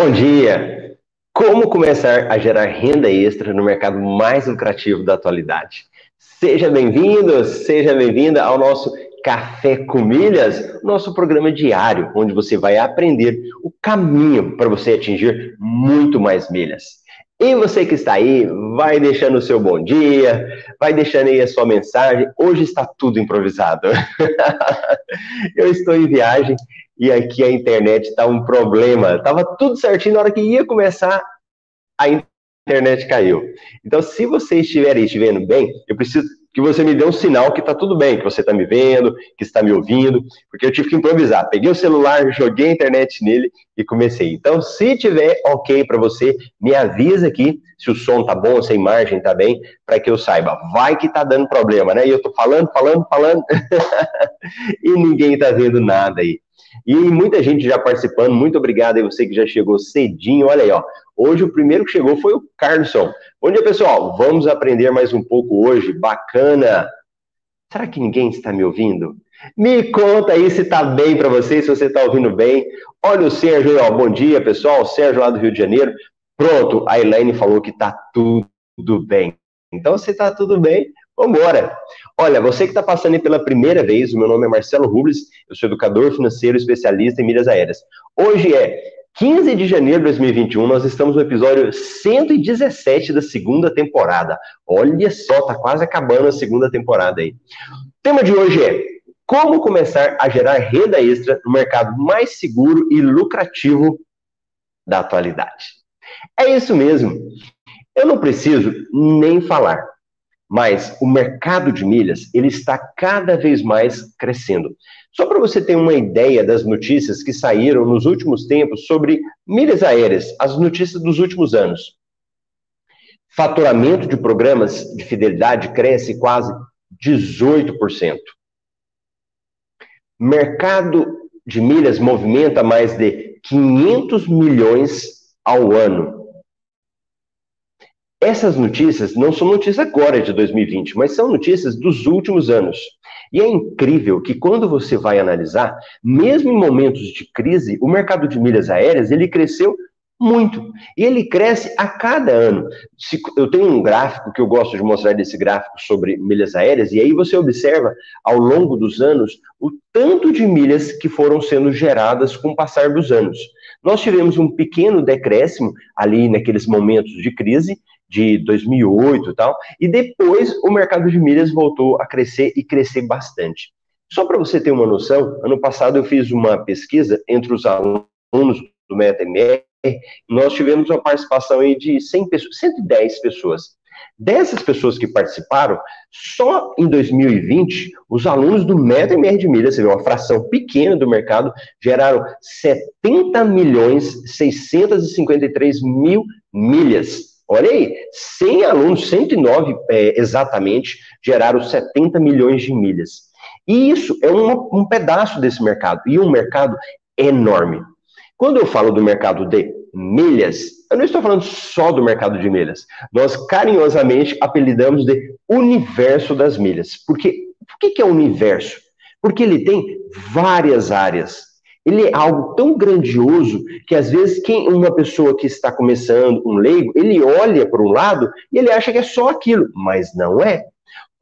Bom dia! Como começar a gerar renda extra no mercado mais lucrativo da atualidade? Seja bem-vindo, seja bem-vinda ao nosso Café com Milhas, nosso programa diário, onde você vai aprender o caminho para você atingir muito mais milhas. E você que está aí, vai deixando o seu bom dia, vai deixando aí a sua mensagem. Hoje está tudo improvisado. Eu estou em viagem e aqui a internet está um problema. Estava tudo certinho na hora que ia começar, a internet caiu. Então, se você estiver aí estiver bem, eu preciso que você me dê um sinal que está tudo bem, que você está me vendo, que está me ouvindo, porque eu tive que improvisar. Peguei o celular, joguei a internet nele e comecei. Então, se tiver ok para você, me avisa aqui se o som tá bom, se a imagem tá bem, para que eu saiba. Vai que tá dando problema, né? E eu tô falando, falando, falando, e ninguém tá vendo nada aí. E muita gente já participando, muito obrigado aí você que já chegou cedinho, olha aí, ó. Hoje o primeiro que chegou foi o Carlson. Bom dia, pessoal. Vamos aprender mais um pouco hoje, bacana. Será que ninguém está me ouvindo? Me conta aí se tá bem para você, se você tá ouvindo bem. Olha o Sérgio aí, ó. Bom dia, pessoal. Sérgio lá do Rio de Janeiro. Pronto, a Elaine falou que tá tudo bem. Então, se tá tudo bem, Vambora! Olha, você que está passando aí pela primeira vez, o meu nome é Marcelo Rubles, eu sou educador financeiro especialista em milhas aéreas. Hoje é 15 de janeiro de 2021, nós estamos no episódio 117 da segunda temporada. Olha só, tá quase acabando a segunda temporada aí. O tema de hoje é como começar a gerar renda extra no mercado mais seguro e lucrativo da atualidade. É isso mesmo. Eu não preciso nem falar mas o mercado de milhas ele está cada vez mais crescendo. Só para você ter uma ideia das notícias que saíram nos últimos tempos sobre milhas aéreas, as notícias dos últimos anos. Faturamento de programas de fidelidade cresce quase 18%. Mercado de milhas movimenta mais de 500 milhões ao ano. Essas notícias não são notícias agora de 2020, mas são notícias dos últimos anos. E é incrível que quando você vai analisar, mesmo em momentos de crise, o mercado de milhas aéreas ele cresceu muito. E ele cresce a cada ano. Eu tenho um gráfico que eu gosto de mostrar desse gráfico sobre milhas aéreas, e aí você observa ao longo dos anos o tanto de milhas que foram sendo geradas com o passar dos anos. Nós tivemos um pequeno decréscimo ali naqueles momentos de crise, de 2008 e tal, e depois o mercado de milhas voltou a crescer e crescer bastante. Só para você ter uma noção, ano passado eu fiz uma pesquisa entre os alunos do MetaMR, nós tivemos uma participação aí de 100 pessoas, 110 pessoas. Dessas pessoas que participaram, só em 2020, os alunos do MetaMR de milhas, você vê uma fração pequena do mercado, geraram 70 milhões 653 mil milhas Olha aí, 100 alunos, 109 é, exatamente, geraram 70 milhões de milhas. E isso é um, um pedaço desse mercado, e um mercado enorme. Quando eu falo do mercado de milhas, eu não estou falando só do mercado de milhas. Nós carinhosamente apelidamos de universo das milhas. Porque, por que, que é universo? Porque ele tem várias áreas ele é algo tão grandioso que às vezes quem uma pessoa que está começando, um leigo, ele olha para um lado e ele acha que é só aquilo, mas não é.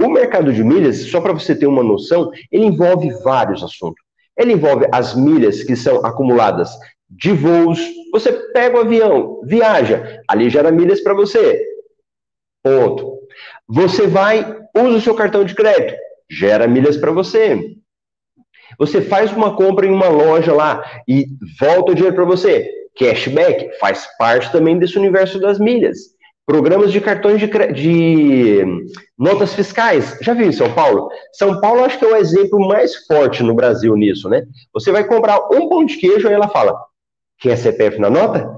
O mercado de milhas, só para você ter uma noção, ele envolve vários assuntos. Ele envolve as milhas que são acumuladas de voos. Você pega o avião, viaja, ali gera milhas para você. Ponto. Você vai, usa o seu cartão de crédito, gera milhas para você. Você faz uma compra em uma loja lá e volta o dinheiro para você. Cashback faz parte também desse universo das milhas. Programas de cartões de, de notas fiscais. Já viu em São Paulo? São Paulo acho que é o exemplo mais forte no Brasil nisso, né? Você vai comprar um pão de queijo e ela fala: quer CPF na nota?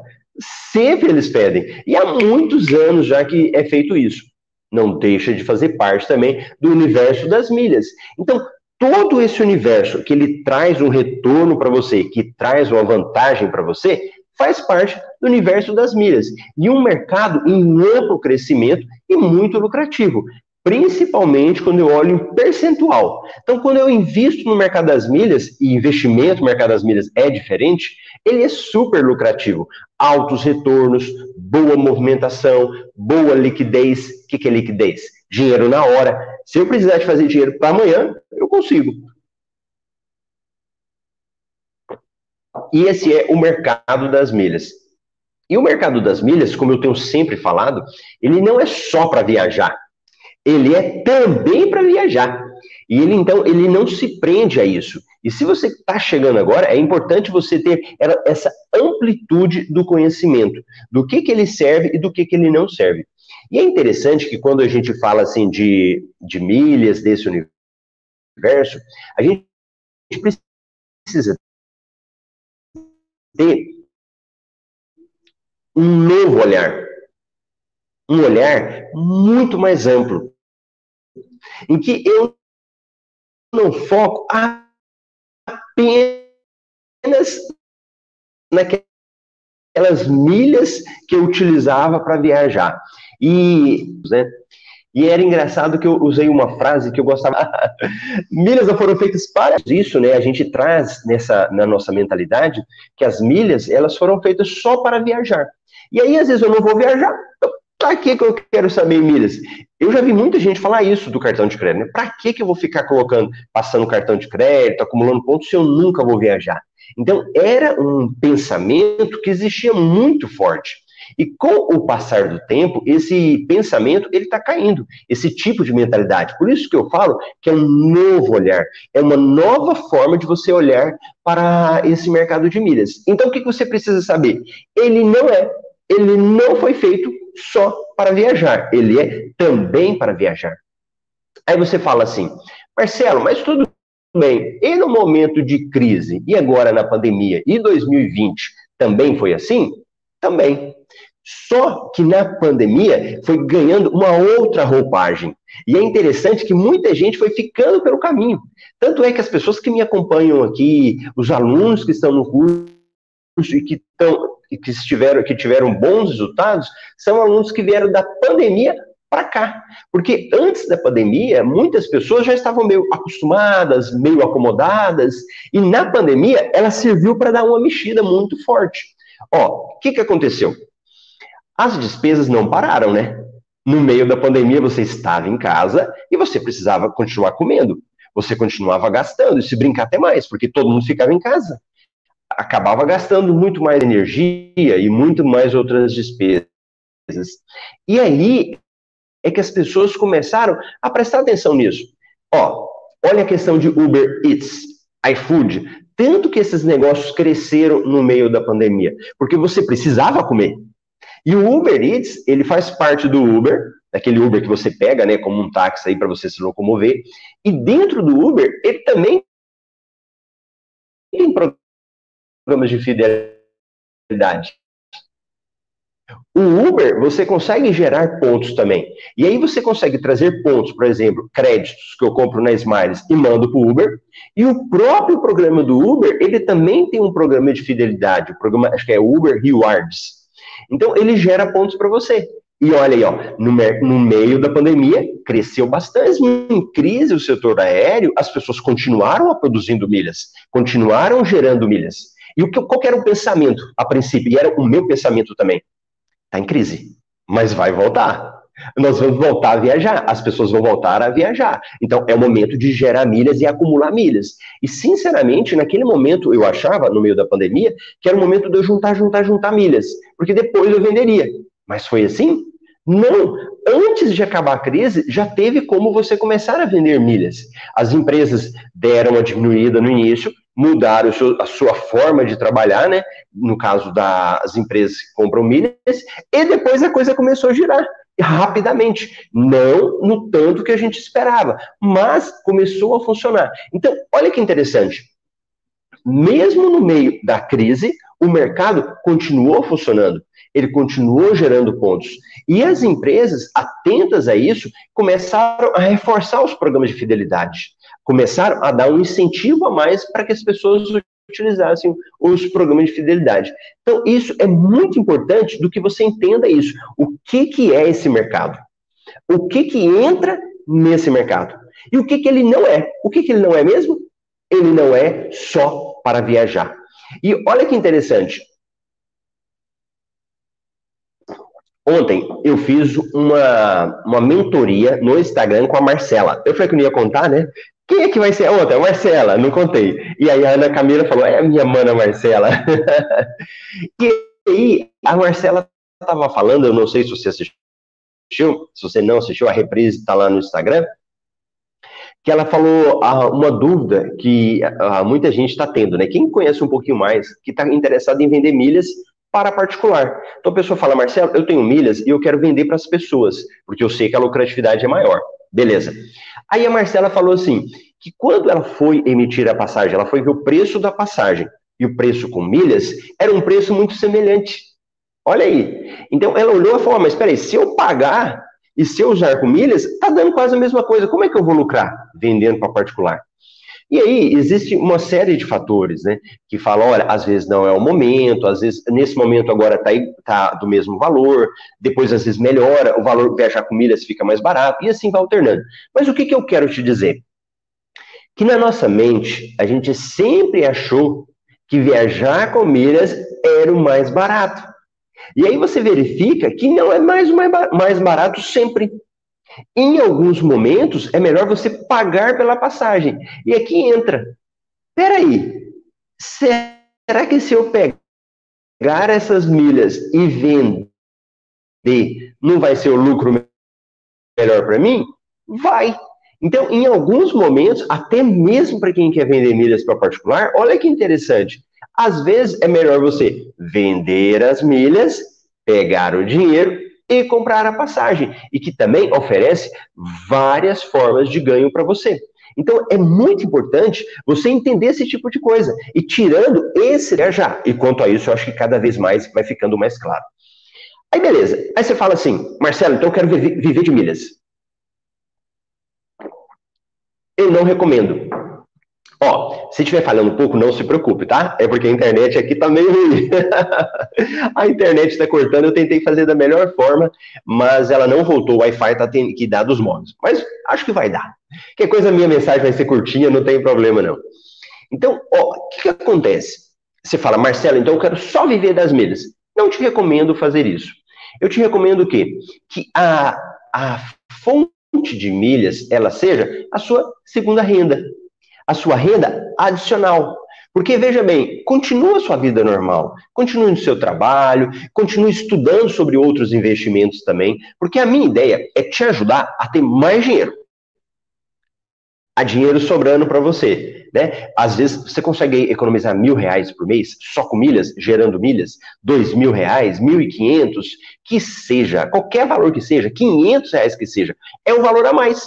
Sempre eles pedem. E há muitos anos já que é feito isso. Não deixa de fazer parte também do universo das milhas. Então, todo esse universo que ele traz um retorno para você, que traz uma vantagem para você, faz parte do universo das milhas. E um mercado em amplo crescimento e muito lucrativo. principalmente quando eu olho em percentual. Então, quando eu invisto no mercado das milhas, e investimento no mercado das milhas é diferente, ele é super lucrativo. Altos retornos, boa movimentação, boa liquidez. O que é liquidez? Dinheiro na hora. Se eu precisar de fazer dinheiro para amanhã, eu consigo. E esse é o mercado das milhas. E o mercado das milhas, como eu tenho sempre falado, ele não é só para viajar ele é também para viajar. E ele, então, ele não se prende a isso. E se você está chegando agora, é importante você ter essa amplitude do conhecimento, do que, que ele serve e do que, que ele não serve. E é interessante que quando a gente fala assim de, de milhas desse universo, a gente precisa ter um novo olhar. Um olhar muito mais amplo em que eu não foco apenas naquelas milhas que eu utilizava para viajar. E, né, e era engraçado que eu usei uma frase que eu gostava. milhas não foram feitas para isso, né? A gente traz nessa na nossa mentalidade que as milhas elas foram feitas só para viajar. E aí às vezes eu não vou viajar, Pra que, que eu quero saber milhas? Eu já vi muita gente falar isso do cartão de crédito. Né? Para que, que eu vou ficar colocando, passando cartão de crédito, acumulando pontos, se eu nunca vou viajar? Então, era um pensamento que existia muito forte. E com o passar do tempo, esse pensamento ele está caindo, esse tipo de mentalidade. Por isso que eu falo que é um novo olhar, é uma nova forma de você olhar para esse mercado de milhas. Então, o que você precisa saber? Ele não é, ele não foi feito só para viajar, ele é também para viajar. Aí você fala assim, Marcelo, mas tudo bem, e no momento de crise, e agora na pandemia, e 2020 também foi assim? Também. Só que na pandemia foi ganhando uma outra roupagem. E é interessante que muita gente foi ficando pelo caminho. Tanto é que as pessoas que me acompanham aqui, os alunos que estão no curso e que estão que estiveram, que tiveram bons resultados são alunos que vieram da pandemia para cá. Porque antes da pandemia, muitas pessoas já estavam meio acostumadas, meio acomodadas, e na pandemia ela serviu para dar uma mexida muito forte. Ó, o que, que aconteceu? As despesas não pararam, né? No meio da pandemia você estava em casa e você precisava continuar comendo. Você continuava gastando, e se brincar até mais, porque todo mundo ficava em casa acabava gastando muito mais energia e muito mais outras despesas. E aí é que as pessoas começaram a prestar atenção nisso. Ó, olha a questão de Uber Eats, iFood, tanto que esses negócios cresceram no meio da pandemia, porque você precisava comer. E o Uber Eats, ele faz parte do Uber, daquele Uber que você pega, né, como um táxi aí para você se locomover, e dentro do Uber, ele também tem programas de fidelidade. O Uber, você consegue gerar pontos também. E aí você consegue trazer pontos, por exemplo, créditos que eu compro na Smiles e mando para o Uber. E o próprio programa do Uber, ele também tem um programa de fidelidade, o programa, acho que é Uber Rewards. Então, ele gera pontos para você. E olha aí, ó, no, no, meio da pandemia, cresceu bastante. Em crise, o setor aéreo, as pessoas continuaram produzindo milhas, continuaram gerando milhas. E o que, qual era o pensamento a princípio? E era o meu pensamento também. Está em crise, mas vai voltar. Nós vamos voltar a viajar, as pessoas vão voltar a viajar. Então é o momento de gerar milhas e acumular milhas. E sinceramente, naquele momento eu achava, no meio da pandemia, que era o momento de eu juntar, juntar, juntar milhas, porque depois eu venderia. Mas foi assim? Não. Antes de acabar a crise, já teve como você começar a vender milhas. As empresas deram uma diminuída no início, mudaram a sua forma de trabalhar, né? No caso das empresas que compram milhas, e depois a coisa começou a girar rapidamente, não no tanto que a gente esperava, mas começou a funcionar. Então, olha que interessante. Mesmo no meio da crise, o mercado continuou funcionando, ele continuou gerando pontos. E as empresas, atentas a isso, começaram a reforçar os programas de fidelidade começaram a dar um incentivo a mais para que as pessoas utilizassem os programas de fidelidade. Então, isso é muito importante do que você entenda isso. O que, que é esse mercado? O que, que entra nesse mercado. E o que, que ele não é? O que, que ele não é mesmo? Ele não é só para viajar. E olha que interessante. Ontem eu fiz uma, uma mentoria no Instagram com a Marcela. Eu falei que não ia contar, né? Quem é que vai ser? A Marcela, não contei. E aí a Ana Camila falou: é a minha mana Marcela. e aí a Marcela estava falando, eu não sei se você assistiu, se você não assistiu, a reprise está lá no Instagram, que ela falou ah, uma dúvida que ah, muita gente está tendo, né? Quem conhece um pouquinho mais, que está interessado em vender milhas para particular. Então a pessoa fala, Marcelo, eu tenho milhas e eu quero vender para as pessoas, porque eu sei que a lucratividade é maior. Beleza. Aí a Marcela falou assim, que quando ela foi emitir a passagem, ela foi ver o preço da passagem e o preço com milhas era um preço muito semelhante. Olha aí. Então ela olhou e falou, mas espera aí, se eu pagar e se eu usar com milhas, está dando quase a mesma coisa. Como é que eu vou lucrar vendendo para particular? E aí, existe uma série de fatores, né? Que falam, olha, às vezes não é o momento, às vezes, nesse momento agora está tá do mesmo valor, depois às vezes melhora, o valor viajar com milhas fica mais barato, e assim vai alternando. Mas o que, que eu quero te dizer? Que na nossa mente, a gente sempre achou que viajar com milhas era o mais barato. E aí você verifica que não é mais o mais barato sempre. Em alguns momentos, é melhor você pagar pela passagem. E aqui entra. Peraí, será que se eu pegar essas milhas e vender, não vai ser o lucro melhor para mim? Vai. Então, em alguns momentos, até mesmo para quem quer vender milhas para particular, olha que interessante. Às vezes é melhor você vender as milhas, pegar o dinheiro e comprar a passagem, e que também oferece várias formas de ganho para você. Então é muito importante você entender esse tipo de coisa e tirando esse já. E quanto a isso, eu acho que cada vez mais vai ficando mais claro. Aí beleza. Aí você fala assim, Marcelo, então eu quero viver de milhas. Eu não recomendo. Ó, se estiver falhando um pouco, não se preocupe, tá? É porque a internet aqui tá meio ruim. a internet está cortando, eu tentei fazer da melhor forma, mas ela não voltou. O Wi-Fi tá tendo que dar dos modos. Mas acho que vai dar. Que coisa, minha mensagem vai ser curtinha, não tem problema não. Então, ó, o que, que acontece? Você fala, Marcelo, então eu quero só viver das milhas. Não te recomendo fazer isso. Eu te recomendo o quê? Que a, a fonte de milhas, ela seja a sua segunda renda a sua renda adicional. Porque, veja bem, continua a sua vida normal, continue no seu trabalho, continue estudando sobre outros investimentos também, porque a minha ideia é te ajudar a ter mais dinheiro. A dinheiro sobrando para você. Né? Às vezes você consegue economizar mil reais por mês só com milhas, gerando milhas, dois mil reais, mil e quinhentos, que seja, qualquer valor que seja, quinhentos reais que seja, é um valor a mais.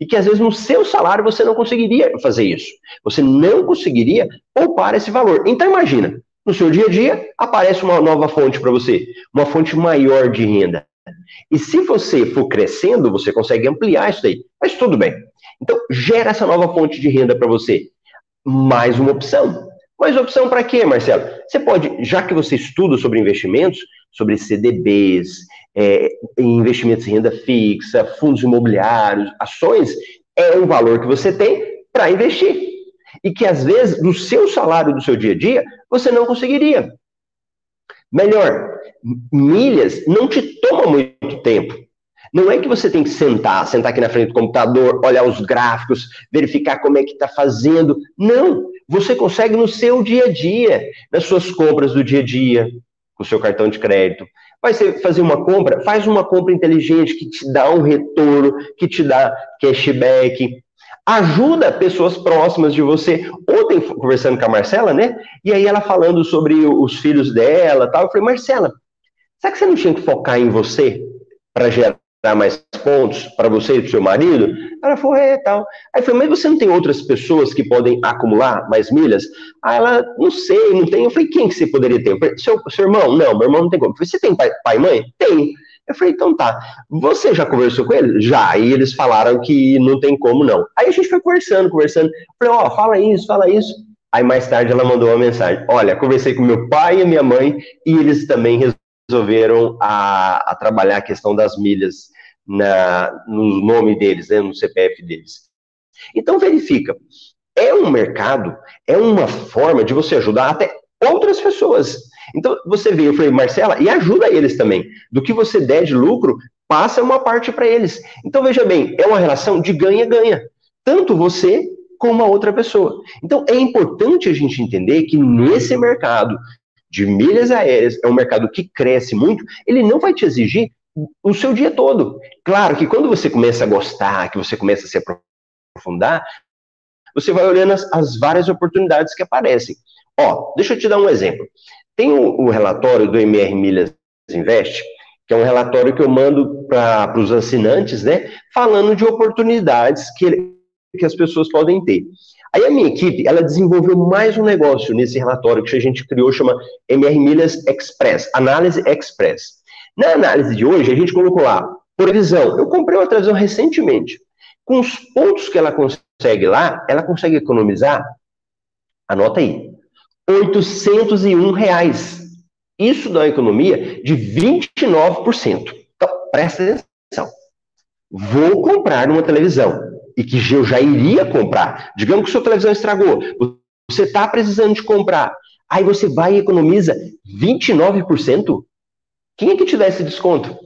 E que às vezes no seu salário você não conseguiria fazer isso. Você não conseguiria poupar esse valor. Então imagina, no seu dia a dia aparece uma nova fonte para você, uma fonte maior de renda. E se você for crescendo, você consegue ampliar isso aí. Mas tudo bem. Então gera essa nova fonte de renda para você. Mais uma opção. Mais opção para quê, Marcelo? Você pode, já que você estuda sobre investimentos, sobre CDBs, é, investimentos em renda fixa, fundos imobiliários, ações, é um valor que você tem para investir. E que às vezes, do seu salário do seu dia a dia, você não conseguiria. Melhor, milhas não te toma muito tempo. Não é que você tem que sentar, sentar aqui na frente do computador, olhar os gráficos, verificar como é que está fazendo. Não, você consegue no seu dia a dia, nas suas compras do dia a dia, com o seu cartão de crédito. Vai ser, fazer uma compra, faz uma compra inteligente que te dá um retorno, que te dá cashback. Ajuda pessoas próximas de você. Ontem, conversando com a Marcela, né? E aí ela falando sobre os filhos dela tal. Eu falei, Marcela, será que você não tinha que focar em você para gerar dar mais pontos para você e para seu marido? Ela falou, é, tal. Aí falei, mas você não tem outras pessoas que podem acumular mais milhas? Aí ela, não sei, não tem. Eu falei, quem que você poderia ter? Falei, seu, seu irmão? Não, meu irmão não tem como. Eu falei, você tem pai, pai e mãe? Tem. Eu falei, então tá. Você já conversou com eles? Já. E eles falaram que não tem como não. Aí a gente foi conversando, conversando. Eu falei, ó, oh, fala isso, fala isso. Aí mais tarde ela mandou uma mensagem. Olha, conversei com meu pai e minha mãe e eles também resolveram a, a trabalhar a questão das milhas na, no nome deles, né, no CPF deles. Então verifica, é um mercado, é uma forma de você ajudar até outras pessoas. Então você vê, eu falei, Marcela, e ajuda eles também. Do que você der de lucro, passa uma parte para eles. Então veja bem, é uma relação de ganha-ganha. Tanto você como a outra pessoa. Então é importante a gente entender que nesse mercado de milhas aéreas, é um mercado que cresce muito, ele não vai te exigir o seu dia todo. Claro que quando você começa a gostar, que você começa a se aprofundar, você vai olhando as, as várias oportunidades que aparecem. Ó, deixa eu te dar um exemplo. Tem o, o relatório do MR Milhas Invest, que é um relatório que eu mando para os assinantes, né, falando de oportunidades que, que as pessoas podem ter. Aí a minha equipe, ela desenvolveu mais um negócio nesse relatório que a gente criou, chama MR Milhas Express, Análise Express. Na análise de hoje, a gente colocou lá, previsão. Eu comprei uma televisão recentemente. Com os pontos que ela consegue lá, ela consegue economizar, anota aí, 801 reais. Isso dá uma economia de 29%. Então, presta atenção. Vou comprar uma televisão e que eu já iria comprar. Digamos que sua televisão estragou. Você está precisando de comprar. Aí você vai e economiza 29%. Quem é que te dá esse desconto?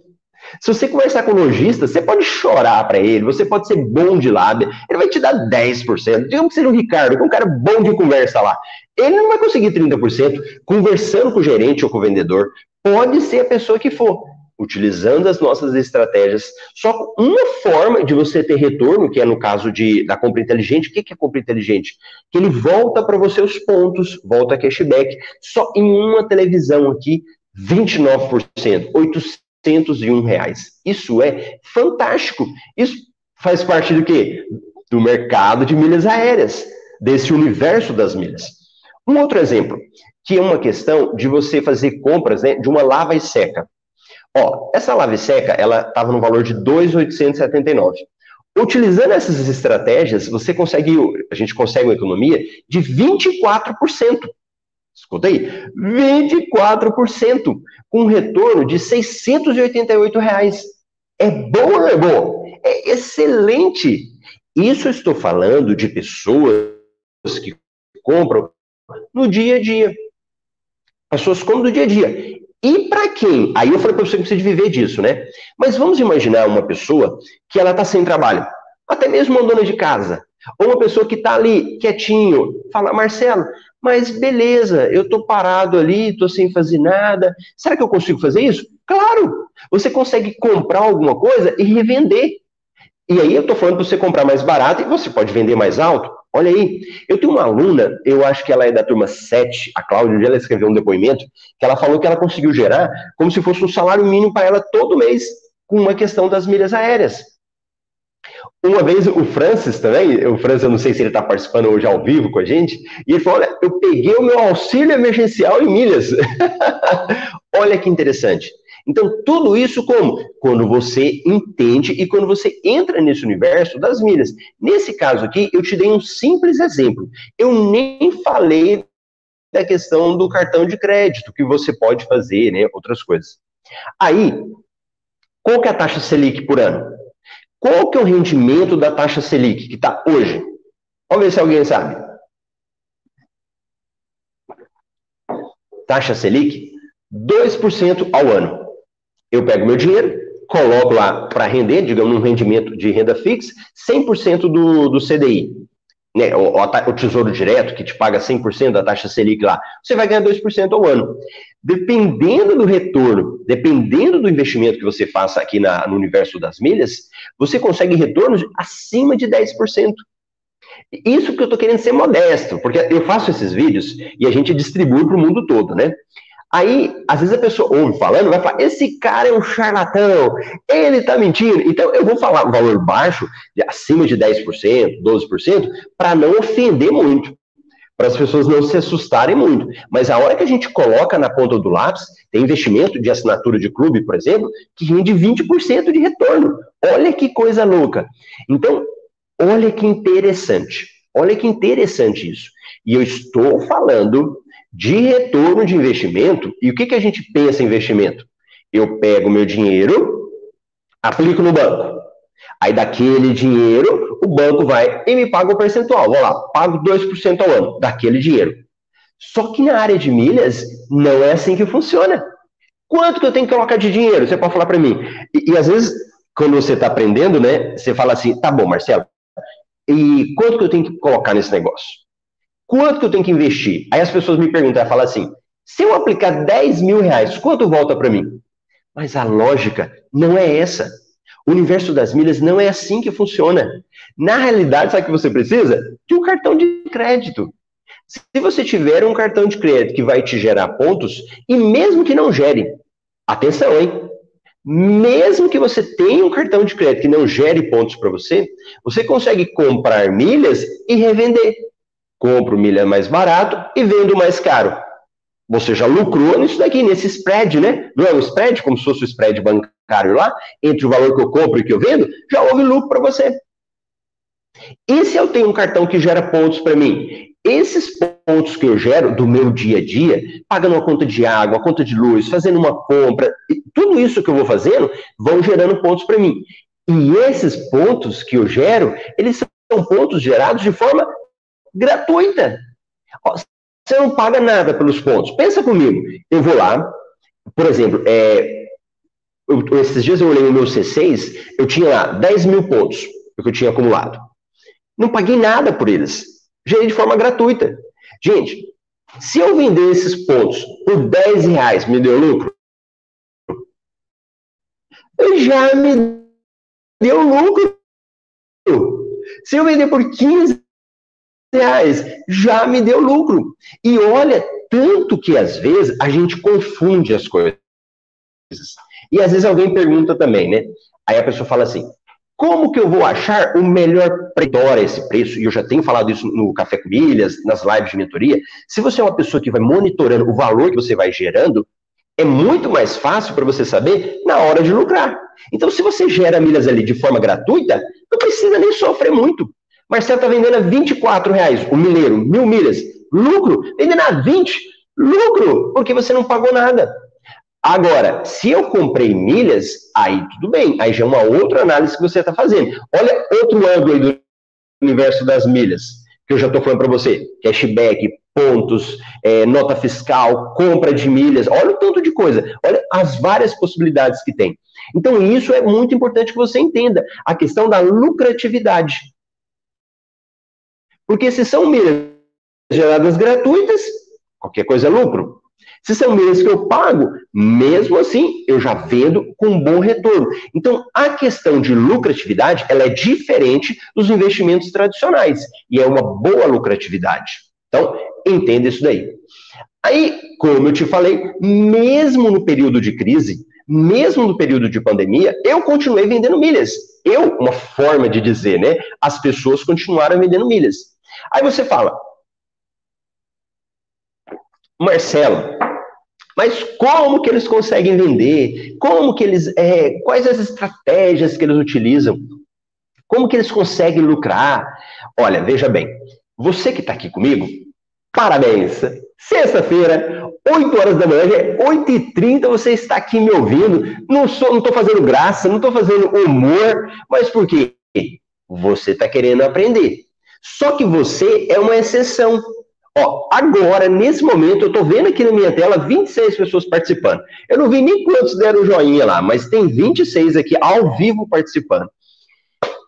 Se você conversar com o lojista, você pode chorar para ele, você pode ser bom de lábia, ele vai te dar 10%. Digamos que seja o Ricardo, que é um cara bom de conversa lá. Ele não vai conseguir 30% conversando com o gerente ou com o vendedor. Pode ser a pessoa que for, utilizando as nossas estratégias. Só uma forma de você ter retorno, que é no caso de, da compra inteligente. O que é compra inteligente? Que ele volta para você os pontos, volta cashback. Só em uma televisão aqui, 29%, 801 reais. Isso é fantástico. Isso faz parte do quê? Do mercado de milhas aéreas, desse universo das milhas. Um outro exemplo, que é uma questão de você fazer compras né, de uma lava e seca. Ó, essa lava e seca, ela estava no valor de 2,879. Utilizando essas estratégias, você consegue, a gente consegue uma economia de 24%. Escuta aí, 24%, com um retorno de 688 reais. É bom ou é bom? É excelente. Isso estou falando de pessoas que compram no dia a dia. Pessoas compram no dia a dia. E para quem? Aí eu falei para você que precisa viver disso, né? Mas vamos imaginar uma pessoa que ela está sem trabalho, até mesmo uma dona de casa, ou uma pessoa que está ali quietinho, fala, Marcelo, mas beleza, eu estou parado ali, estou sem fazer nada. Será que eu consigo fazer isso? Claro! Você consegue comprar alguma coisa e revender. E aí eu estou falando para você comprar mais barato e você pode vender mais alto. Olha aí, eu tenho uma aluna, eu acho que ela é da turma 7, a Cláudia, ela escreveu um depoimento, que ela falou que ela conseguiu gerar como se fosse um salário mínimo para ela todo mês, com uma questão das milhas aéreas. Uma vez o Francis também, o Francis, eu não sei se ele está participando hoje ao vivo com a gente, e ele falou: Olha, eu peguei o meu auxílio emergencial em milhas. Olha que interessante. Então, tudo isso como? Quando você entende e quando você entra nesse universo das milhas. Nesse caso aqui, eu te dei um simples exemplo. Eu nem falei da questão do cartão de crédito, que você pode fazer, né? Outras coisas. Aí, qual que é a taxa Selic por ano? Qual que é o rendimento da taxa Selic que está hoje? Vamos ver se alguém sabe. Taxa Selic, 2% ao ano. Eu pego meu dinheiro, coloco lá para render, digamos, um rendimento de renda fixa, 100% do, do CDI. Né, o, o, Tesouro Direto, que te paga 100% da taxa Selic lá, você vai ganhar 2% ao ano. Dependendo do retorno, dependendo do investimento que você faça aqui na, no universo das milhas, você consegue retornos acima de 10%. Isso que eu estou querendo ser modesto, porque eu faço esses vídeos e a gente distribui para o mundo todo, né? Aí, às vezes a pessoa ouve falando, vai falar, esse cara é um charlatão, ele está mentindo. Então, eu vou falar um valor baixo, de acima de 10%, 12%, para não ofender muito, para as pessoas não se assustarem muito. Mas a hora que a gente coloca na ponta do lápis, tem investimento de assinatura de clube, por exemplo, que rende 20% de retorno. Olha que coisa louca. Então, olha que interessante. Olha que interessante isso. E eu estou falando de retorno de investimento. E o que, que a gente pensa em investimento? Eu pego meu dinheiro, aplico no banco. Aí daquele dinheiro, o banco vai e me paga o percentual. Vou lá, pago 2% ao ano daquele dinheiro. Só que na área de milhas, não é assim que funciona. Quanto que eu tenho que colocar de dinheiro? Você pode falar para mim. E, e, às vezes, quando você está aprendendo, né, você fala assim, tá bom, Marcelo, e quanto que eu tenho que colocar nesse negócio? Quanto que eu tenho que investir? Aí as pessoas me perguntam, falam assim, se eu aplicar 10 mil reais, quanto volta para mim? Mas a lógica não é essa. O universo das milhas não é assim que funciona. Na realidade, sabe o que você precisa? De um cartão de crédito. Se você tiver um cartão de crédito que vai te gerar pontos, e mesmo que não gere, atenção, hein? Mesmo que você tenha um cartão de crédito que não gere pontos para você, você consegue comprar milhas e revender. Compro milha mais barato e vendo mais caro. Você já lucrou nisso daqui, nesse spread, né? Não é um spread, como se fosse o spread bancário lá, entre o valor que eu compro e que eu vendo, já houve lucro para você. E se eu tenho um cartão que gera pontos para mim? Esses pontos que eu gero do meu dia a dia, pagando uma conta de água, uma conta de luz, fazendo uma compra, tudo isso que eu vou fazendo, vão gerando pontos para mim. E esses pontos que eu gero, eles são pontos gerados de forma gratuita. Você não paga nada pelos pontos. Pensa comigo. Eu vou lá, por exemplo, é, eu, esses dias eu olhei o meu C6, eu tinha lá 10 mil pontos que eu tinha acumulado. Não paguei nada por eles gerei de forma gratuita. Gente, se eu vender esses pontos por 10 reais, me deu lucro? Já me deu lucro. Se eu vender por 15 reais, já me deu lucro. E olha, tanto que às vezes a gente confunde as coisas. E às vezes alguém pergunta também, né? Aí a pessoa fala assim: como que eu vou achar o melhor preço esse preço? E eu já tenho falado isso no Café com Milhas, nas lives de mentoria. Se você é uma pessoa que vai monitorando o valor que você vai gerando, é muito mais fácil para você saber na hora de lucrar. Então, se você gera milhas ali de forma gratuita, não precisa nem sofrer muito. Marcelo está vendendo a 24 reais o milheiro, mil milhas. Lucro, vendendo a 20, lucro, porque você não pagou nada. Agora, se eu comprei milhas, aí tudo bem, aí já é uma outra análise que você está fazendo. Olha outro ângulo aí do universo das milhas, que eu já estou falando para você: cashback, pontos, é, nota fiscal, compra de milhas, olha o tanto de coisa, olha as várias possibilidades que tem. Então, isso é muito importante que você entenda, a questão da lucratividade. Porque se são milhas geradas gratuitas, qualquer coisa é lucro. Se são milhas que eu pago, mesmo assim, eu já vendo com bom retorno. Então, a questão de lucratividade, ela é diferente dos investimentos tradicionais. E é uma boa lucratividade. Então, entenda isso daí. Aí, como eu te falei, mesmo no período de crise, mesmo no período de pandemia, eu continuei vendendo milhas. Eu, uma forma de dizer, né? As pessoas continuaram vendendo milhas. Aí você fala, Marcelo, mas como que eles conseguem vender? Como que eles, é, quais as estratégias que eles utilizam? Como que eles conseguem lucrar? Olha, veja bem, você que está aqui comigo, parabéns! Sexta-feira, 8 horas da manhã, 8h30, você está aqui me ouvindo. Não estou fazendo graça, não estou fazendo humor, mas por quê? Você está querendo aprender. Só que você é uma exceção. Ó, agora, nesse momento, eu estou vendo aqui na minha tela 26 pessoas participando. Eu não vi nem quantos deram joinha lá, mas tem 26 aqui ao vivo participando.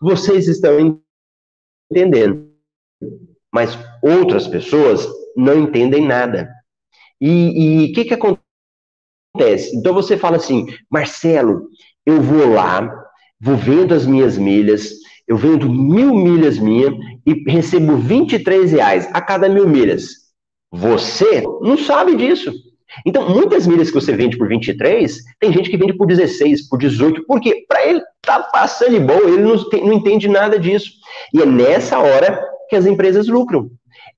Vocês estão entendendo. Mas outras pessoas não entendem nada. E o que, que acontece? Então você fala assim, Marcelo, eu vou lá, vou vendo as minhas milhas, eu vendo mil milhas minha e recebo 23 reais a cada mil milhas. Você não sabe disso. Então, muitas milhas que você vende por 23, tem gente que vende por 16, por 18, porque para ele tá passando de bom, ele não, tem, não entende nada disso. E é nessa hora que as empresas lucram.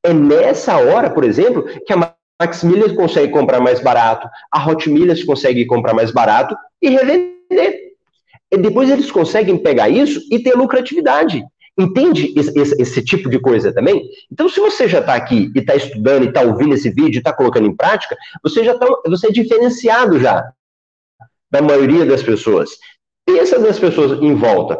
É nessa hora, por exemplo, que a Max Milhas consegue comprar mais barato, a Hot Milhas consegue comprar mais barato e revender. Depois eles conseguem pegar isso e ter lucratividade. Entende esse, esse, esse, tipo de coisa também? Então, se você já está aqui e está estudando e está ouvindo esse vídeo está colocando em prática, você já tá, você é diferenciado já da maioria das pessoas. Pensa nas pessoas em volta,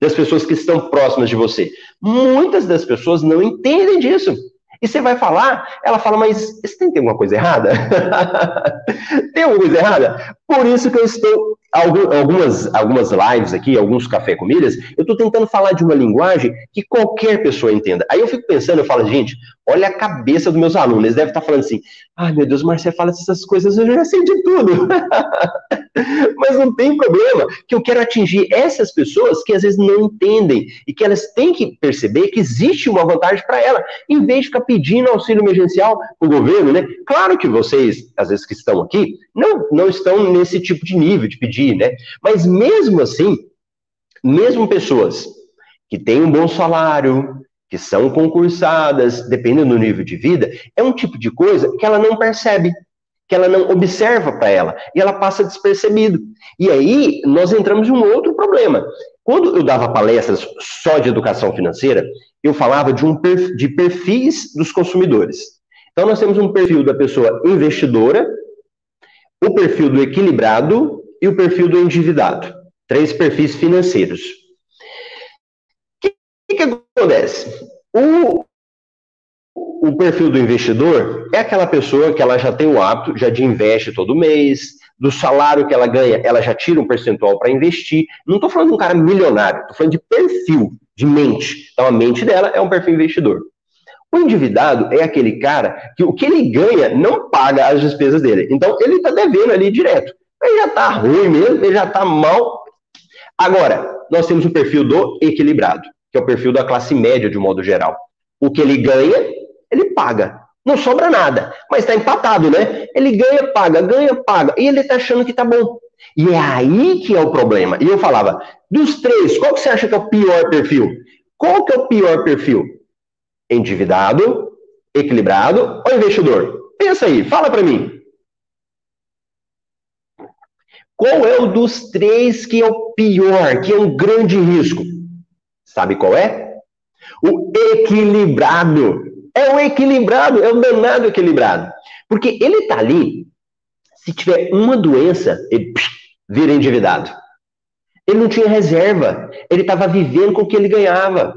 das pessoas que estão próximas de você. Muitas das pessoas não entendem disso. E você vai falar, ela fala, mas tem alguma coisa errada? tem alguma coisa errada? Por isso que eu estou algumas, algumas lives aqui, alguns café com milhas, eu estou tentando falar de uma linguagem que qualquer pessoa entenda. Aí eu fico pensando, eu falo, gente, olha a cabeça dos meus alunos, eles devem estar falando assim, ai meu Deus, Marcelo fala essas coisas, eu já sei de tudo. Mas não tem problema, que eu quero atingir essas pessoas que às vezes não entendem e que elas têm que perceber que existe uma vantagem para ela, em vez de ficar pedindo auxílio emergencial para o governo, né? Claro que vocês, às vezes que estão aqui, não, não estão nesse tipo de nível de pedir, né? Mas mesmo assim, mesmo pessoas que têm um bom salário, que são concursadas, dependendo do nível de vida, é um tipo de coisa que ela não percebe, que ela não observa para ela, e ela passa despercebido. E aí nós entramos em um outro problema. Quando eu dava palestras só de educação financeira, eu falava de, um de perfis dos consumidores. Então nós temos um perfil da pessoa investidora, o perfil do equilibrado e o perfil do endividado. Três perfis financeiros. O que, que acontece? O, o perfil do investidor é aquela pessoa que ela já tem o hábito, já de investe todo mês, do salário que ela ganha, ela já tira um percentual para investir. Não estou falando de um cara milionário, estou falando de perfil, de mente. Então a mente dela é um perfil investidor. O endividado é aquele cara que o que ele ganha não paga as despesas dele. Então ele está devendo ali direto. Ele já está ruim mesmo, ele já está mal. Agora, nós temos o perfil do equilibrado, que é o perfil da classe média de modo geral. O que ele ganha, ele paga. Não sobra nada, mas está empatado, né? Ele ganha, paga, ganha, paga. E ele está achando que está bom. E é aí que é o problema. E eu falava, dos três, qual que você acha que é o pior perfil? Qual que é o pior perfil? Endividado, equilibrado ou investidor? Pensa aí, fala para mim. Qual é o dos três que é o pior, que é um grande risco? Sabe qual é? O equilibrado. É o equilibrado, é o danado equilibrado. Porque ele tá ali, se tiver uma doença, ele psh, vira endividado. Ele não tinha reserva, ele estava vivendo com o que ele ganhava.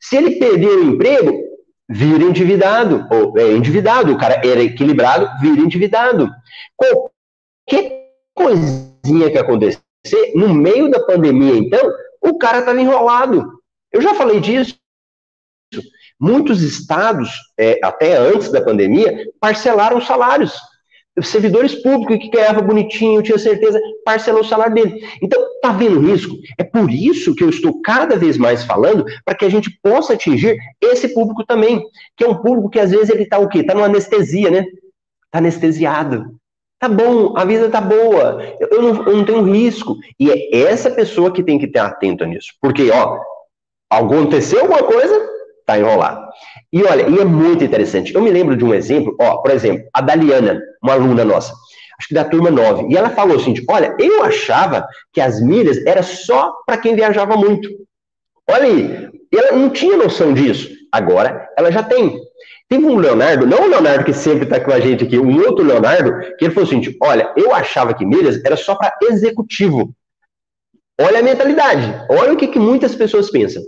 Se ele perder o emprego, vira endividado, ou é endividado, o cara era equilibrado, vira endividado. Qualquer coisinha que acontecer, no meio da pandemia, então, o cara estava enrolado. Eu já falei disso. Muitos estados, é, até antes da pandemia, parcelaram os salários. Servidores públicos que ganhava bonitinho, tinha certeza, parcelou o salário dele. Então, tá vendo risco? É por isso que eu estou cada vez mais falando para que a gente possa atingir esse público também, que é um público que às vezes ele tá o quê? Tá numa anestesia, né? Tá anestesiado. Tá bom, a vida tá boa, eu não, eu não tenho risco. E é essa pessoa que tem que ter atento nisso. Porque, ó, aconteceu alguma coisa, tá enrolado. E olha, e é muito interessante. Eu me lembro de um exemplo, ó, por exemplo, a Daliana, uma aluna nossa, acho que da turma 9, e ela falou assim: olha, eu achava que as milhas era só para quem viajava muito. Olha aí, ela não tinha noção disso. Agora ela já tem. Teve um Leonardo, não o Leonardo que sempre está com a gente aqui, um outro Leonardo, que ele falou assim: olha, eu achava que milhas era só para executivo. Olha a mentalidade, olha o que, que muitas pessoas pensam.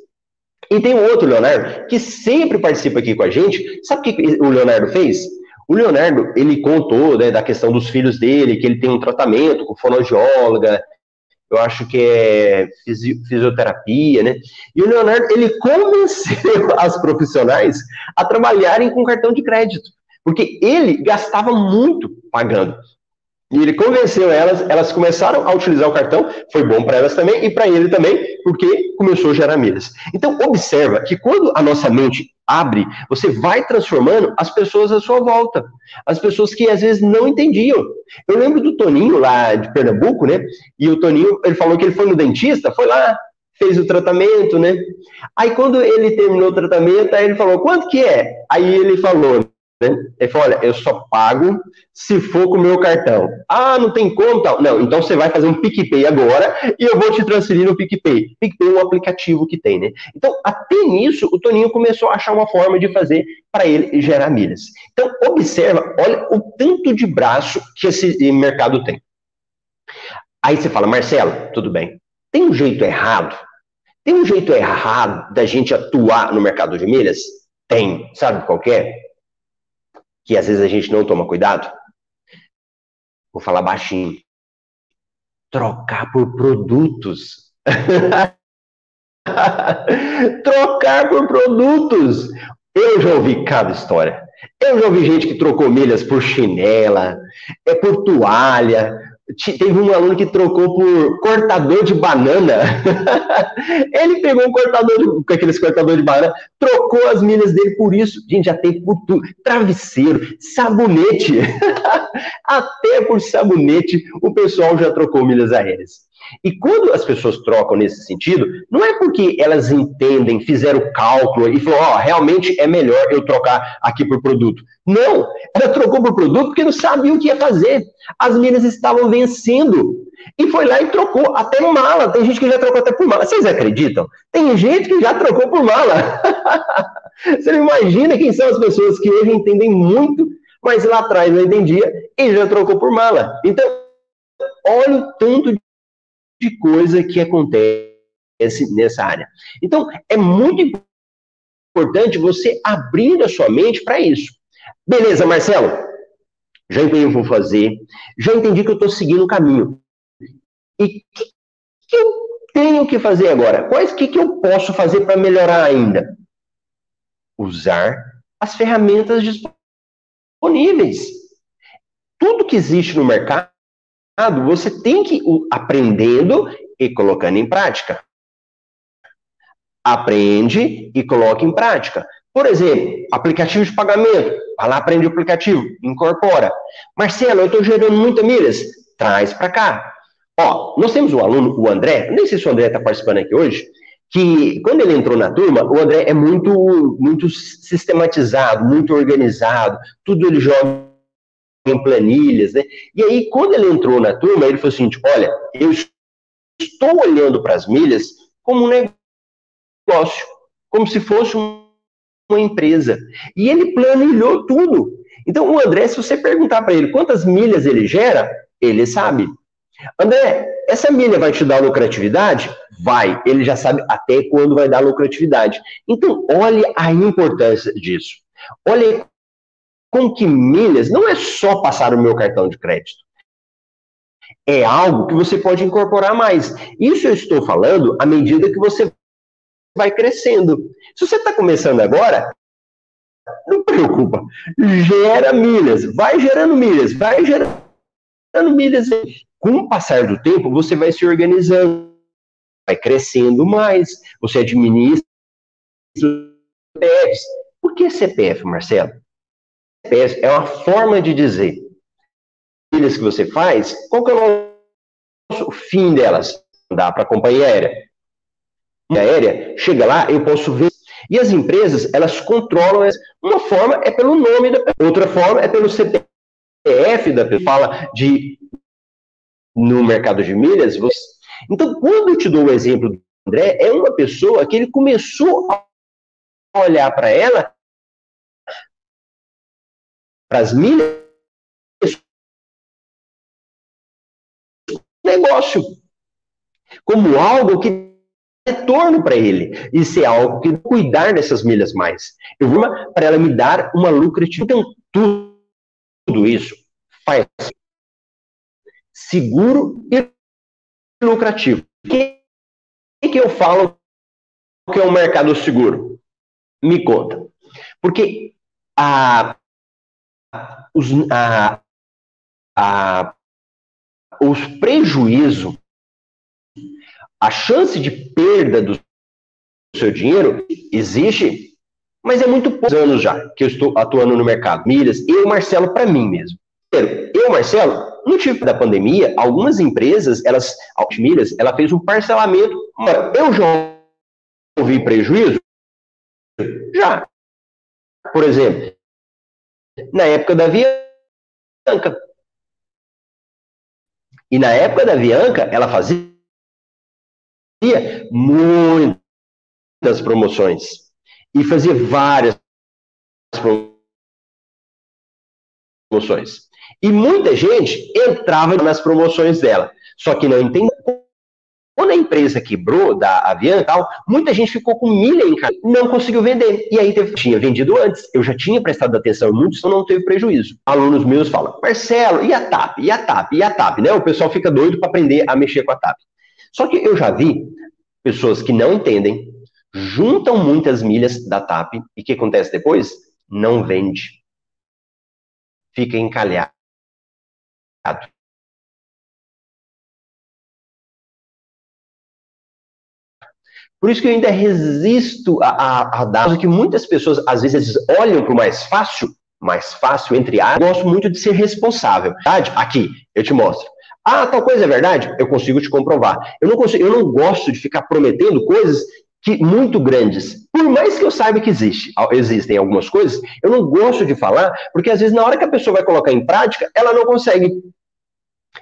E tem um outro Leonardo que sempre participa aqui com a gente. Sabe o que o Leonardo fez? O Leonardo, ele contou né, da questão dos filhos dele, que ele tem um tratamento com fonoaudióloga, eu acho que é fisioterapia, né? E o Leonardo, ele convenceu as profissionais a trabalharem com cartão de crédito, porque ele gastava muito pagando. E ele convenceu elas, elas começaram a utilizar o cartão, foi bom para elas também e para ele também, porque começou a gerar milhas. Então, observa que quando a nossa mente abre, você vai transformando as pessoas à sua volta. As pessoas que às vezes não entendiam. Eu lembro do Toninho lá de Pernambuco, né? E o Toninho, ele falou que ele foi no dentista, foi lá, fez o tratamento, né? Aí quando ele terminou o tratamento, aí ele falou: "Quanto que é?" Aí ele falou? Ele falou, olha, eu só pago se for com o meu cartão. Ah, não tem como tal. Não, então você vai fazer um PicPay agora e eu vou te transferir no PicPay. PicPay é um aplicativo que tem, né? Então, até nisso, o Toninho começou a achar uma forma de fazer para ele gerar milhas. Então, observa, olha o tanto de braço que esse mercado tem. Aí você fala, Marcelo, tudo bem. Tem um jeito errado? Tem um jeito errado da gente atuar no mercado de milhas? Tem. Sabe qual é? Que às vezes a gente não toma cuidado? Vou falar baixinho. Trocar por produtos. Trocar por produtos. Eu já ouvi cada história. Eu já ouvi gente que trocou milhas por chinela, é por toalha, Teve um aluno que trocou por cortador de banana. ele pegou um cortador de, aqueles cortadores de banana, trocou as milhas dele por isso. Gente, já tem por tudo. Travesseiro, sabonete. Até por sabonete o pessoal já trocou milhas aéreas. E quando as pessoas trocam nesse sentido, não é porque elas entendem, fizeram o cálculo e falaram, ó, oh, realmente é melhor eu trocar aqui por produto. Não, ela trocou por produto porque não sabia o que ia fazer. As milhas estavam vencendo. E foi lá e trocou até mala. Tem gente que já trocou até por mala. Vocês acreditam? Tem gente que já trocou por mala. Você não imagina quem são as pessoas que hoje entendem muito, mas lá atrás não entendia e já trocou por mala. Então, olha o tanto de coisa que acontece nessa área. Então, é muito importante você abrir a sua mente para isso. Beleza, Marcelo? Já entendi o que vou fazer, já entendi que eu estou seguindo o caminho. E o que, que, eu tenho que fazer agora? Quais que, que eu posso fazer para melhorar ainda? Usar as ferramentas disponíveis. Tudo que existe no mercado você tem que ir aprendendo e colocando em prática. Aprende e coloca em prática. Por exemplo, aplicativo de pagamento. Vai lá, aprende o aplicativo, incorpora. Marcelo, eu estou gerando muitas milhas. Traz para cá. Ó, nós temos um aluno, o André, nem sei se o André está participando aqui hoje, que quando ele entrou na turma, o André é muito, muito sistematizado, muito organizado, tudo ele joga em planilhas, né? E aí, quando ele entrou na turma, ele falou assim: olha, eu estou olhando para as milhas como um negócio, como se fosse uma empresa. E ele planilhou tudo. Então, o André, se você perguntar para ele quantas milhas ele gera, ele sabe. André, essa milha vai te dar lucratividade? Vai. Ele já sabe até quando vai dar lucratividade. Então, olhe a importância disso. Olhe com que milhas não é só passar o meu cartão de crédito. É algo que você pode incorporar mais. Isso eu estou falando à medida que você vai crescendo. Se você está começando agora, não preocupa. Gera milhas, vai gerando milhas, vai gerando milhas. Com o passar do tempo, você vai se organizando, vai crescendo mais, você administra CPFs. Por que CPF, Marcelo? É uma forma de dizer que você faz, qual que é o fim delas? Dá para a companhia aérea. A aérea chega lá, eu posso ver. E as empresas, elas controlam. Uma forma é pelo nome da pessoa, outra forma é pelo CPF da pessoa. Fala de no mercado de milhas. Você... Então, quando eu te dou o exemplo do André, é uma pessoa que ele começou a olhar para ela para as milhas, negócio como algo que retorno para ele. Isso é algo que cuidar dessas milhas mais. Eu vou para ela me dar uma lucratividade. Então, tudo, isso faz seguro e lucrativo. O que, que eu falo que é um mercado seguro? Me conta. Porque a os, a, a, os prejuízos, a chance de perda do seu dinheiro existe, mas é muito poucos anos já que eu estou atuando no mercado. Milhas, eu, Marcelo, para mim mesmo. Eu, Marcelo, no tipo da pandemia, algumas empresas, elas, a Milhas, ela fez um parcelamento. Eu já ouvi prejuízo? Já. Por exemplo, na época da Bianca. E na época da Bianca, ela fazia muitas promoções. E fazia várias promoções. E muita gente entrava nas promoções dela. Só que não entendia Quando a empresa quebrou da Avian tal, muita gente ficou com milha em casa, não conseguiu vender. E aí teve, tinha vendido antes, eu já tinha prestado atenção, muitos não teve prejuízo. Alunos meus falam, Marcelo, e a TAP? E a TAP? E a TAP? Né? O pessoal fica doido para aprender a mexer com a TAP. Só que eu já vi pessoas que não entendem, juntam muitas milhas da TAP e o que acontece depois? Não vende. Fica encalhado. Por isso que eu ainda resisto a, a, a dar que muitas pessoas às vezes olham para o mais fácil, mais fácil entre a. Gosto muito de ser responsável. Aqui, eu te mostro. Ah, tal coisa é verdade? Eu consigo te comprovar. Eu não consigo, eu não gosto de ficar prometendo coisas que muito grandes. Por mais que eu saiba que existe, existem algumas coisas, eu não gosto de falar, porque às vezes na hora que a pessoa vai colocar em prática, ela não consegue.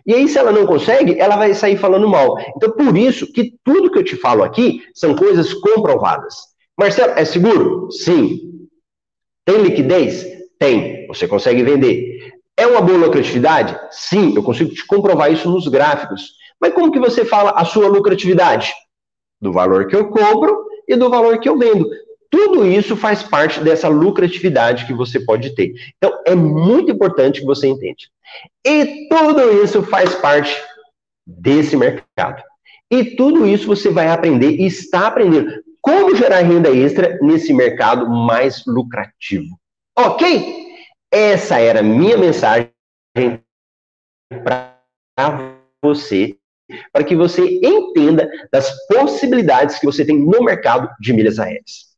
E aí, se ela não consegue, ela vai sair falando mal. Então, por isso que tudo que eu te falo aqui são coisas comprovadas. Marcelo, é seguro? Sim. Tem liquidez? Tem. Você consegue vender. É uma boa lucratividade? Sim, eu consigo te comprovar isso nos gráficos. Mas como que você fala a sua lucratividade? Do valor que eu compro e do valor que eu vendo. Tudo isso faz parte dessa lucratividade que você pode ter. Então, é muito importante que você entenda. E tudo isso faz parte desse mercado. E tudo isso você vai aprender e está aprendendo como gerar renda extra nesse mercado mais lucrativo. Ok? Essa era a minha mensagem para você, para que você entenda das possibilidades que você tem no mercado de milhas aéreas.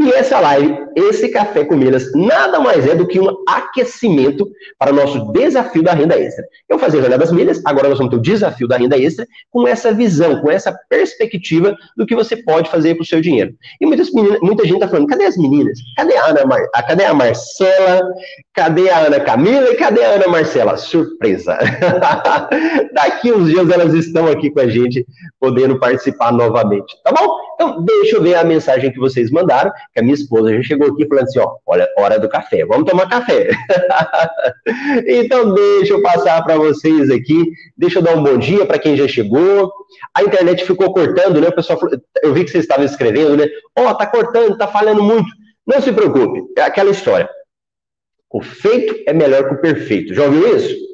E essa live, esse café com milhas, nada mais é do que um aquecimento para o nosso desafio da renda extra. Eu fazia a das milhas, agora nós vamos ter o desafio da renda extra com essa visão, com essa perspectiva do que você pode fazer para o seu dinheiro. E muitas meninas, muita gente está falando, cadê as meninas? Cadê a Ana, Mar... cadê a Marcela? Cadê a Ana Camila? E cadê a Ana Marcela? Surpresa! Daqui uns dias elas estão aqui com a gente, podendo participar novamente, tá bom? Então, deixa eu ver a mensagem que vocês mandaram que a minha esposa já chegou aqui falando assim, ó, olha, hora do café, vamos tomar café. então deixa eu passar para vocês aqui, deixa eu dar um bom dia para quem já chegou. A internet ficou cortando, né? O pessoal, eu vi que vocês estavam escrevendo, né? Ó, oh, tá cortando, tá falhando muito. Não se preocupe, é aquela história. O feito é melhor que o perfeito. Já ouviu isso?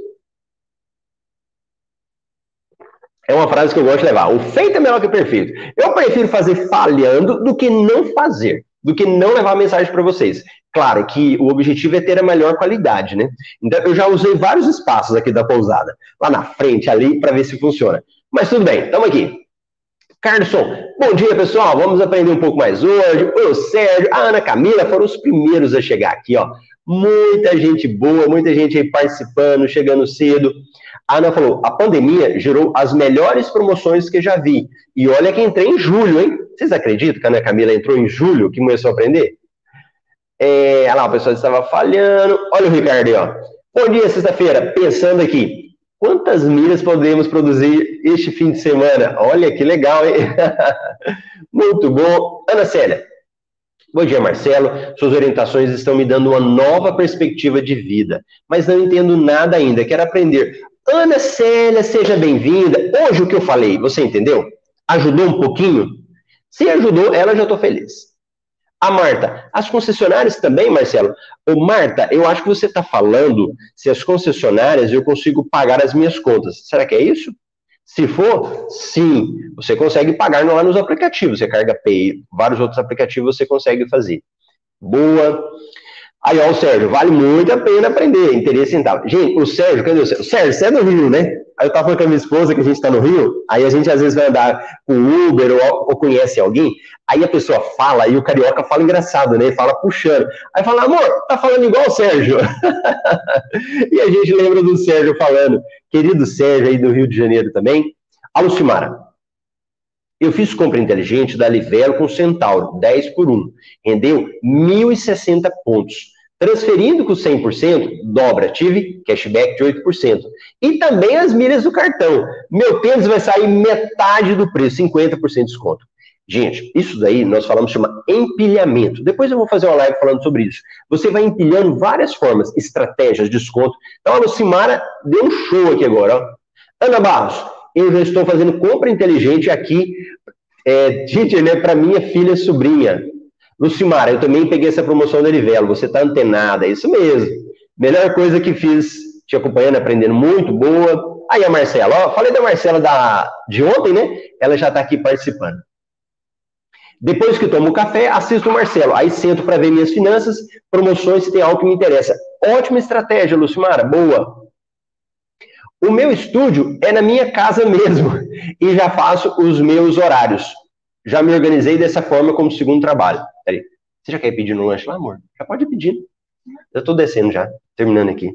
É uma frase que eu gosto de levar. O feito é melhor que o perfeito. Eu prefiro fazer falhando do que não fazer do que não levar a mensagem para vocês. Claro que o objetivo é ter a melhor qualidade, né? Então eu já usei vários espaços aqui da pousada, lá na frente, ali, para ver se funciona. Mas tudo bem, estamos aqui. Carlson, bom dia pessoal, vamos aprender um pouco mais hoje. O Sérgio, a Ana Camila foram os primeiros a chegar aqui, ó. Muita gente boa, muita gente aí participando, chegando cedo. A Ana falou: a pandemia gerou as melhores promoções que já vi. E olha que entrei em julho, hein? Vocês acreditam que a Ana Camila entrou em julho, que começou a aprender? É, olha lá, o pessoal estava falhando. Olha o Ricardo aí, ó. Bom dia, sexta-feira. Pensando aqui, quantas milhas podemos produzir este fim de semana? Olha que legal, hein? Muito bom. Ana Célia. Bom dia, Marcelo. Suas orientações estão me dando uma nova perspectiva de vida, mas não entendo nada ainda. Quero aprender. Ana Célia, seja bem-vinda. Hoje o que eu falei, você entendeu? Ajudou um pouquinho? Se ajudou, ela já estou feliz. A Marta, as concessionárias também, Marcelo? Ô, Marta, eu acho que você está falando se as concessionárias eu consigo pagar as minhas contas. Será que é isso? Se for, sim, você consegue pagar lá nos aplicativos. Você carga Pay, vários outros aplicativos você consegue fazer. Boa. Aí, ó, o Sérgio, vale muito a pena aprender, interesse em tal. Gente, o Sérgio, cadê o Sérgio? Sérgio, você é do Rio, né? Aí eu tava falando com a minha esposa que a gente tá no Rio, aí a gente às vezes vai andar com Uber ou, ou conhece alguém, aí a pessoa fala e o carioca fala engraçado, né? Fala puxando. Aí fala, amor, tá falando igual o Sérgio. e a gente lembra do Sérgio falando, querido Sérgio aí do Rio de Janeiro também. A Lucimara, eu fiz compra inteligente da Livelo com Centauro, 10 por 1. Rendeu 1.060 pontos. Transferindo com 100%, dobra, tive cashback de 8%. E também as milhas do cartão. Meu tênis vai sair metade do preço, 50% de desconto. Gente, isso daí nós falamos chama empilhamento. Depois eu vou fazer uma live falando sobre isso. Você vai empilhando várias formas, estratégias, desconto. Então a Lucimara deu um show aqui agora. Ó. Ana Barros, eu já estou fazendo compra inteligente aqui, é, gente, né, para minha filha sobrinha. Lucimara, eu também peguei essa promoção da Livelo, você está antenada, é isso mesmo. Melhor coisa que fiz, te acompanhando, aprendendo muito, boa. Aí a Marcela, ó, falei da Marcela da, de ontem, né? Ela já está aqui participando. Depois que tomo o café, assisto o Marcelo. Aí sento para ver minhas finanças, promoções, se tem algo que me interessa. Ótima estratégia, Lucimara, boa. O meu estúdio é na minha casa mesmo e já faço os meus horários. Já me organizei dessa forma como segundo trabalho. Peraí, você já quer pedir no lanche lá, amor? Já pode pedir. Eu estou descendo já, terminando aqui.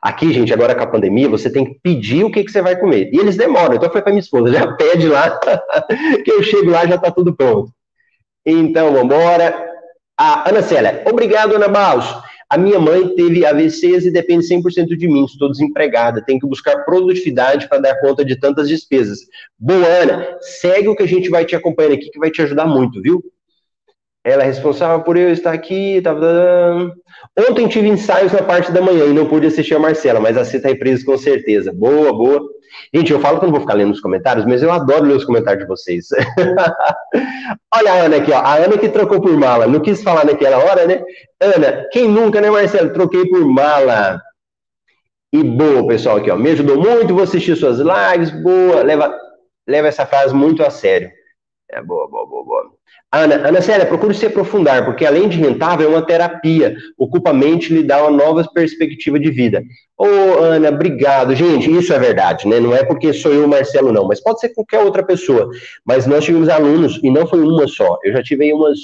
Aqui, gente, agora com a pandemia, você tem que pedir o que, que você vai comer. E eles demoram. Então, foi para minha esposa, já pede lá, que eu chego lá já está tudo pronto. Então, vamos embora. A Ana Célia, obrigado, Ana Baus. A minha mãe teve AVCs e depende 100% de mim, estou desempregada, tenho que buscar produtividade para dar conta de tantas despesas. Boa, Ana, segue o que a gente vai te acompanhando aqui, que vai te ajudar muito, viu? Ela é responsável por eu estar aqui. Tá... Ontem tive ensaios na parte da manhã e não pude assistir a Marcela, mas a Cita Reprises com certeza. Boa, boa. Gente, eu falo que eu não vou ficar lendo os comentários, mas eu adoro ler os comentários de vocês. Olha a Ana aqui, ó. A Ana que trocou por mala. Não quis falar naquela hora, né? Ana, quem nunca, né, Marcelo? Troquei por mala. E boa, pessoal, aqui, ó. Me ajudou muito, vou assistir suas lives. Boa. Leva, leva essa frase muito a sério. É boa, boa, boa, boa. Ana, Ana Célia, procure se aprofundar, porque além de rentável, é uma terapia. Ocupa a mente e lhe dá uma nova perspectiva de vida. Ô, Ana, obrigado. Gente, isso é verdade, né? Não é porque sou eu, Marcelo, não, mas pode ser qualquer outra pessoa. Mas nós tivemos alunos, e não foi uma só. Eu já tive umas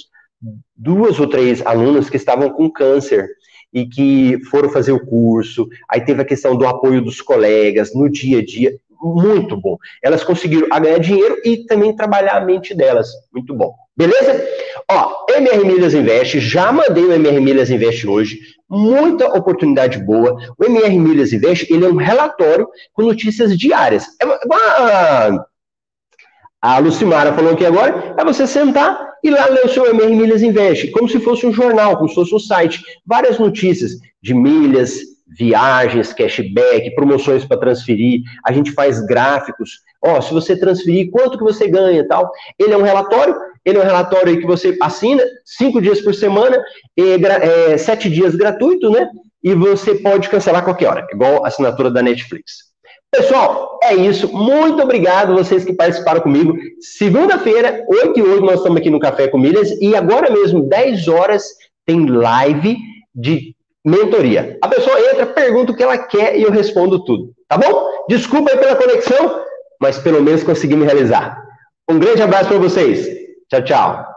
duas ou três alunas que estavam com câncer e que foram fazer o curso. Aí teve a questão do apoio dos colegas no dia a dia. Muito bom. Elas conseguiram ganhar dinheiro e também trabalhar a mente delas. Muito bom. Beleza? Ó, MR Milhas Invest, já mandei o MR Milhas Invest hoje, muita oportunidade boa. O MR Milhas Invest, ele é um relatório com notícias diárias. É uma, a Lucimara falou aqui agora, é você sentar e lá ler o seu MR Milhas Invest, como se fosse um jornal, como se fosse um site. Várias notícias de milhas, viagens, cashback, promoções para transferir. A gente faz gráficos. Ó, se você transferir, quanto que você ganha tal. Ele é um relatório ele é um relatório que você assina, cinco dias por semana, é, sete dias gratuito, né? E você pode cancelar qualquer hora, igual a assinatura da Netflix. Pessoal, é isso. Muito obrigado vocês que participaram comigo. Segunda-feira, 8 e 8, nós estamos aqui no Café com Milhas. E agora mesmo, 10 horas, tem live de mentoria. A pessoa entra, pergunta o que ela quer e eu respondo tudo. Tá bom? Desculpa aí pela conexão, mas pelo menos consegui me realizar. Um grande abraço para vocês. Tchau, tchau.